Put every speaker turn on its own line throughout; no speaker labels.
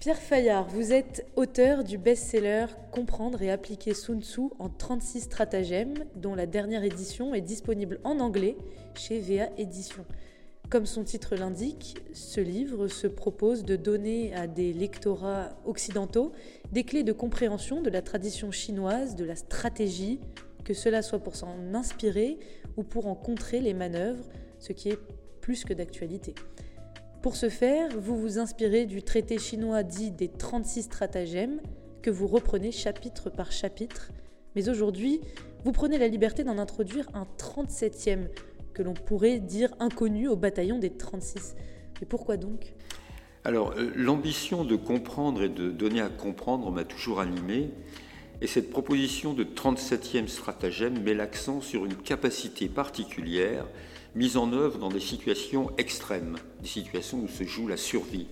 Pierre Fayard, vous êtes auteur du best-seller Comprendre et appliquer Sun Tzu en 36 stratagèmes, dont la dernière édition est disponible en anglais chez VA Éditions. Comme son titre l'indique, ce livre se propose de donner à des lectorats occidentaux des clés de compréhension de la tradition chinoise, de la stratégie, que cela soit pour s'en inspirer ou pour en contrer les manœuvres, ce qui est plus que d'actualité. Pour ce faire, vous vous inspirez du traité chinois dit des 36 stratagèmes que vous reprenez chapitre par chapitre. Mais aujourd'hui, vous prenez la liberté d'en introduire un 37e que l'on pourrait dire inconnu au bataillon des 36. Mais pourquoi donc?
Alors, euh, l'ambition de comprendre et de donner à comprendre m'a toujours animé. Et cette proposition de 37e stratagème met l'accent sur une capacité particulière mise en œuvre dans des situations extrêmes, des situations où se joue la survie.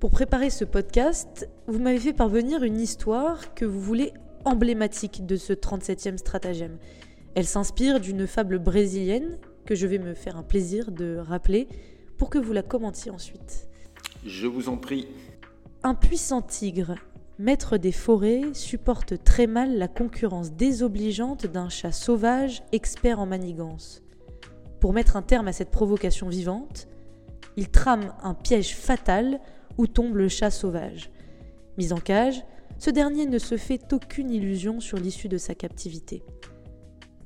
Pour préparer ce podcast, vous m'avez fait parvenir une histoire que vous voulez emblématique de ce 37e stratagème. Elle s'inspire d'une fable brésilienne que je vais me faire un plaisir de rappeler pour que vous la commentiez ensuite.
Je vous en prie.
Un puissant tigre, maître des forêts, supporte très mal la concurrence désobligeante d'un chat sauvage expert en manigance. Pour mettre un terme à cette provocation vivante, il trame un piège fatal où tombe le chat sauvage. Mis en cage, ce dernier ne se fait aucune illusion sur l'issue de sa captivité.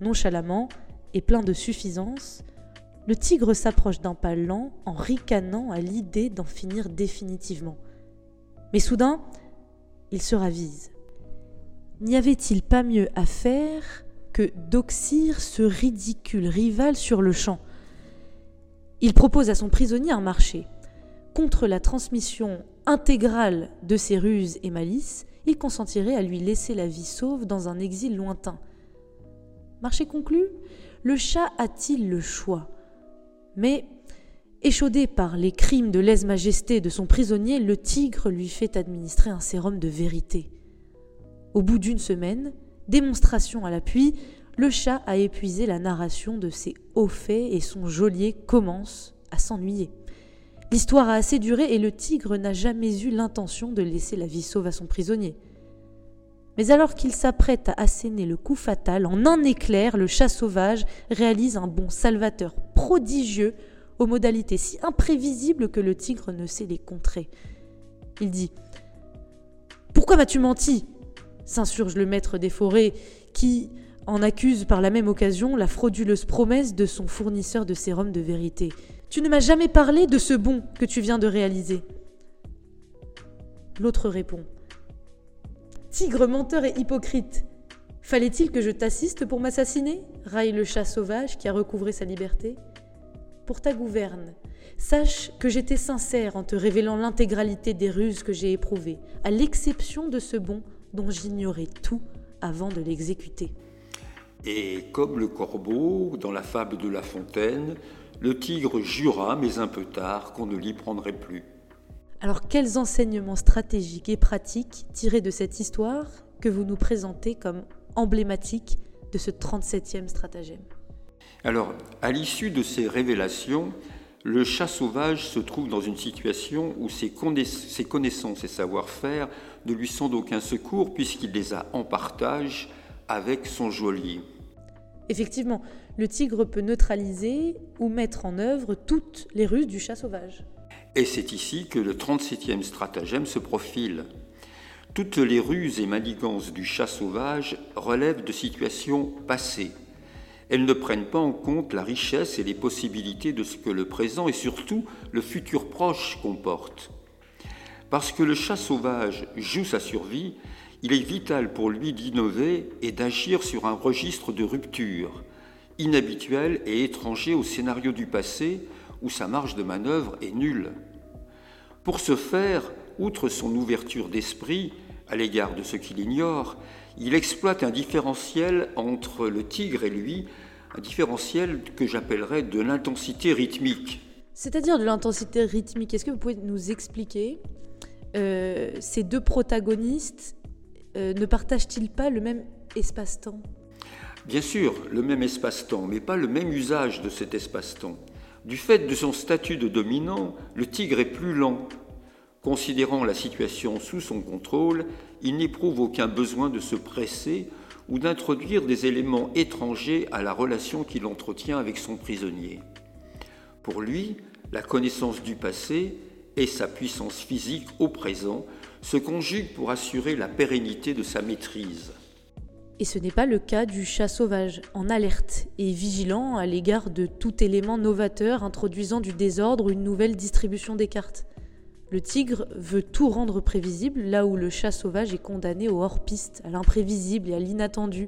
Nonchalamment et plein de suffisance, le tigre s'approche d'un pas lent en ricanant à l'idée d'en finir définitivement. Mais soudain, il se ravise. N'y avait-il pas mieux à faire que d'oxyre ce ridicule rival sur le champ. Il propose à son prisonnier un marché. Contre la transmission intégrale de ses ruses et malices, il consentirait à lui laisser la vie sauve dans un exil lointain. Marché conclu, le chat a-t-il le choix? Mais, échaudé par les crimes de lèse-majesté de son prisonnier, le tigre lui fait administrer un sérum de vérité. Au bout d'une semaine, Démonstration à l'appui, le chat a épuisé la narration de ses hauts faits et son geôlier commence à s'ennuyer. L'histoire a assez duré et le tigre n'a jamais eu l'intention de laisser la vie sauve à son prisonnier. Mais alors qu'il s'apprête à asséner le coup fatal, en un éclair, le chat sauvage réalise un bond salvateur prodigieux aux modalités si imprévisibles que le tigre ne sait les contrer. Il dit Pourquoi m'as-tu menti? S'insurge le maître des forêts, qui en accuse par la même occasion la frauduleuse promesse de son fournisseur de sérum de vérité. Tu ne m'as jamais parlé de ce bon que tu viens de réaliser. L'autre répond. Tigre menteur et hypocrite. Fallait-il que je t'assiste pour m'assassiner? Raille le chat sauvage qui a recouvré sa liberté. Pour ta gouverne, sache que j'étais sincère en te révélant l'intégralité des ruses que j'ai éprouvées, à l'exception de ce bon dont j'ignorais tout avant de l'exécuter.
Et comme le corbeau, dans la fable de La Fontaine, le tigre jura, mais un peu tard, qu'on ne l'y prendrait plus.
Alors quels enseignements stratégiques et pratiques tirés de cette histoire que vous nous présentez comme emblématiques de ce 37e stratagème?
Alors, à l'issue de ces révélations, le chat sauvage se trouve dans une situation où ses, connaissances et savoir-faire ne lui sont d'aucun secours puisqu'il les a en partage avec son geôlier.
Effectivement, le tigre peut neutraliser ou mettre en œuvre toutes les ruses du chat sauvage.
Et c'est ici que le 37e stratagème se profile. Toutes les ruses et manigances du chat sauvage relèvent de situations passées elles ne prennent pas en compte la richesse et les possibilités de ce que le présent et surtout le futur proche comporte. Parce que le chat sauvage joue sa survie, il est vital pour lui d'innover et d'agir sur un registre de rupture, inhabituel et étranger au scénario du passé où sa marge de manœuvre est nulle. Pour ce faire, outre son ouverture d'esprit à l'égard de ce qu'il ignore, il exploite un différentiel entre le tigre et lui, un différentiel que j'appellerais de l'intensité rythmique.
C'est-à-dire de l'intensité rythmique. Est-ce que vous pouvez nous expliquer euh, ces deux protagonistes euh, ne partagent-ils pas le même espace-temps?
Bien sûr, le même espace-temps, mais pas le même usage de cet espace-temps. Du fait de son statut de dominant, le tigre est plus lent, Considérant la situation sous son contrôle, il n'éprouve aucun besoin de se presser ou d'introduire des éléments étrangers à la relation qu'il entretient avec son prisonnier. Pour lui, la connaissance du passé et sa puissance physique au présent se conjuguent pour assurer la pérennité de sa maîtrise.
Et ce n'est pas le cas du chat sauvage, en alerte et vigilant à l'égard de tout élément novateur introduisant du désordre ou une nouvelle distribution des cartes. Le tigre veut tout rendre prévisible, là où le chat sauvage est condamné au hors-piste, à l'imprévisible et à l'inattendu,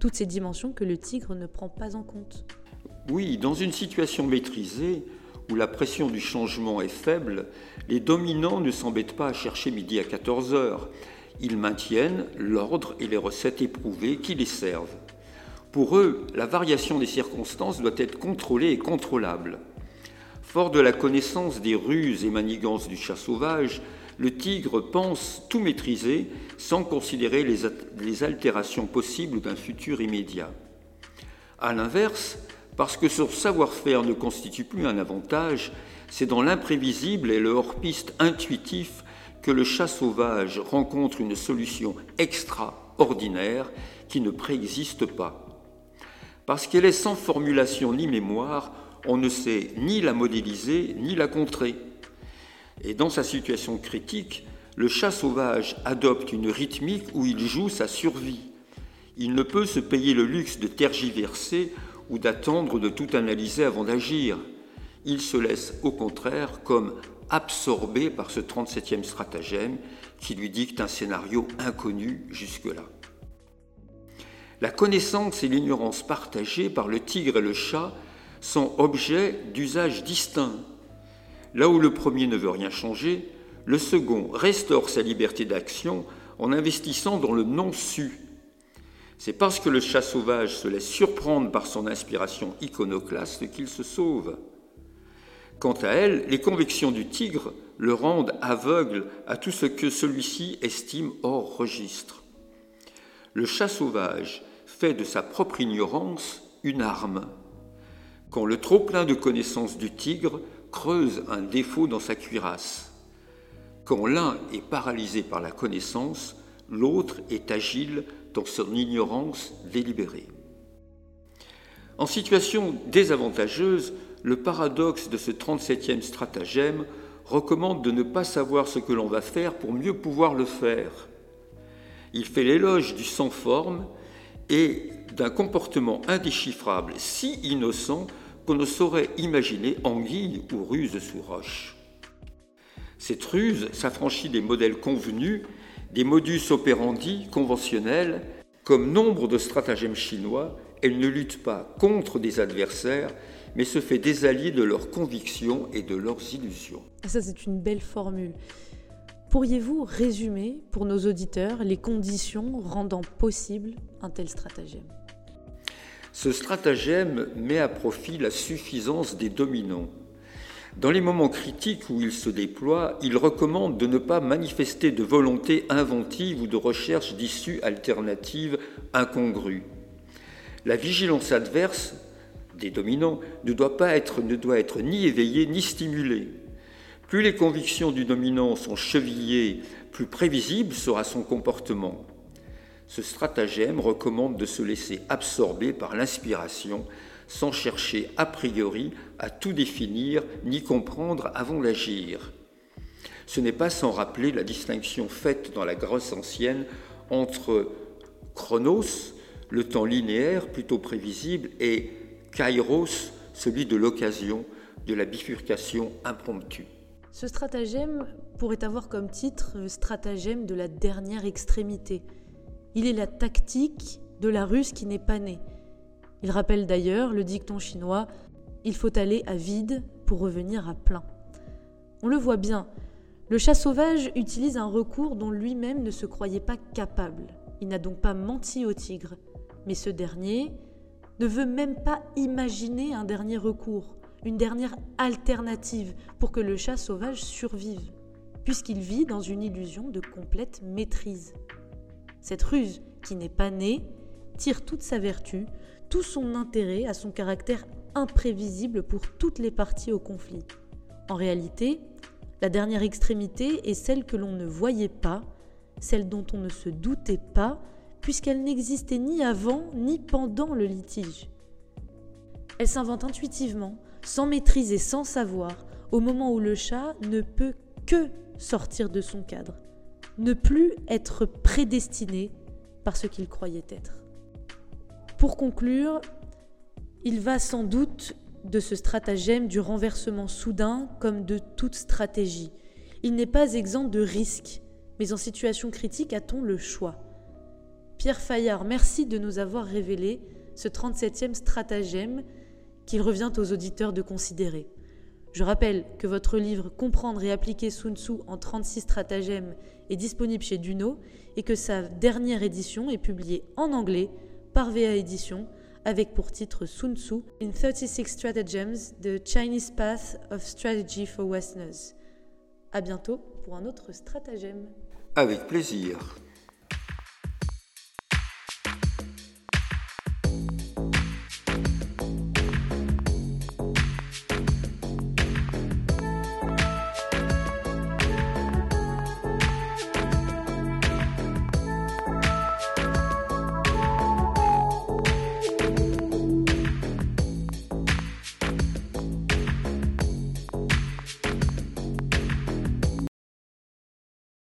toutes ces dimensions que le tigre ne prend pas en compte.
Oui, dans une situation maîtrisée, où la pression du changement est faible, les dominants ne s'embêtent pas à chercher midi à 14 heures. Ils maintiennent l'ordre et les recettes éprouvées qui les servent. Pour eux, la variation des circonstances doit être contrôlée et contrôlable. Fort de la connaissance des ruses et manigances du chat sauvage, le tigre pense tout maîtriser sans considérer les, altérations possibles d'un futur immédiat. A l'inverse, parce que son savoir-faire ne constitue plus un avantage, c'est dans l'imprévisible et le hors-piste intuitif que le chat sauvage rencontre une solution extraordinaire qui ne préexiste pas. Parce qu'elle est sans formulation ni mémoire, on ne sait ni la modéliser ni la contrer. Et dans sa situation critique, le chat sauvage adopte une rythmique où il joue sa survie. Il ne peut se payer le luxe de tergiverser ou d'attendre de tout analyser avant d'agir. Il se laisse au contraire comme absorbé par ce 37e stratagème qui lui dicte un scénario inconnu jusque-là. La connaissance et l'ignorance partagées par le tigre et le chat sont objets d'usage distinct. Là où le premier ne veut rien changer, le second restaure sa liberté d'action en investissant dans le non-su. C'est parce que le chat sauvage se laisse surprendre par son inspiration iconoclaste qu'il se sauve. Quant à elle, les convictions du tigre le rendent aveugle à tout ce que celui-ci estime hors registre. Le chat sauvage fait de sa propre ignorance une arme quand le trop-plein de connaissances du tigre creuse un défaut dans sa cuirasse. Quand l'un est paralysé par la connaissance, l'autre est agile dans son ignorance délibérée. En situation désavantageuse, le paradoxe de ce 37e stratagème recommande de ne pas savoir ce que l'on va faire pour mieux pouvoir le faire. Il fait l'éloge du sans-forme et d'un comportement indéchiffrable si innocent qu'on ne saurait imaginer anguille ou ruse sous roche. Cette ruse s'affranchit des modèles convenus, des modus operandi conventionnels. Comme nombre de stratagèmes chinois, elle ne lutte pas contre des adversaires, mais se fait des alliés de leurs convictions et de leurs illusions.
Ah, ça, c'est une belle formule. Pourriez-vous résumer pour nos auditeurs les conditions rendant possible un tel stratagème?
Ce stratagème met à profit la suffisance des dominants. Dans les moments critiques où il se déploie, il recommande de ne pas manifester de volonté inventive ou de recherche d'issues alternatives incongrues. La vigilance adverse des dominants ne doit, pas ne doit être ni éveillée ni stimulée. Plus les convictions du dominant sont chevillées, plus prévisible sera son comportement. Ce stratagème recommande de se laisser absorber par l'inspiration sans chercher a priori à tout définir ni comprendre avant d'agir. Ce n'est pas sans rappeler la distinction faite dans la Grèce ancienne entre chronos, le temps linéaire plutôt prévisible, et kairos, celui de l'occasion, de la bifurcation impromptue.
Ce stratagème pourrait avoir comme titre euh, stratagème de la dernière extrémité. Il est la tactique de la ruse qui n'est pas née. Il rappelle d'ailleurs le dicton chinois Il faut aller à vide pour revenir à plein. On le voit bien, le chat sauvage utilise un recours dont lui-même ne se croyait pas capable. Il n'a donc pas menti au tigre, mais ce dernier ne veut même pas imaginer un dernier recours une dernière alternative pour que le chat sauvage survive, puisqu'il vit dans une illusion de complète maîtrise. Cette ruse, qui n'est pas née, tire toute sa vertu, tout son intérêt à son caractère imprévisible pour toutes les parties au conflit. En réalité, La dernière extrémité est celle que l'on ne voyait pas, celle dont on ne se doutait pas, puisqu'elle n'existait ni avant ni pendant le litige. Elle s'invente intuitivement, sans maîtrise et sans savoir, au moment où le chat ne peut que sortir de son cadre, ne plus être prédestiné par ce qu'il croyait être. Pour conclure, il va sans doute de ce stratagème du renversement soudain comme de toute stratégie. Il n'est pas exempt de risques, mais en situation critique a-t-on le choix Pierre Fayard, merci de nous avoir révélé ce 37e stratagème qu'il revient aux auditeurs de considérer. Je rappelle que votre livre Comprendre et appliquer Sun Tzu en 36 stratagèmes est disponible chez Duno et que sa dernière édition est publiée en anglais par VA Éditions avec pour titre Sun Tzu in 36 Stratagems, The Chinese Path of Strategy for Westerners. À bientôt pour un autre stratagème.
Avec plaisir.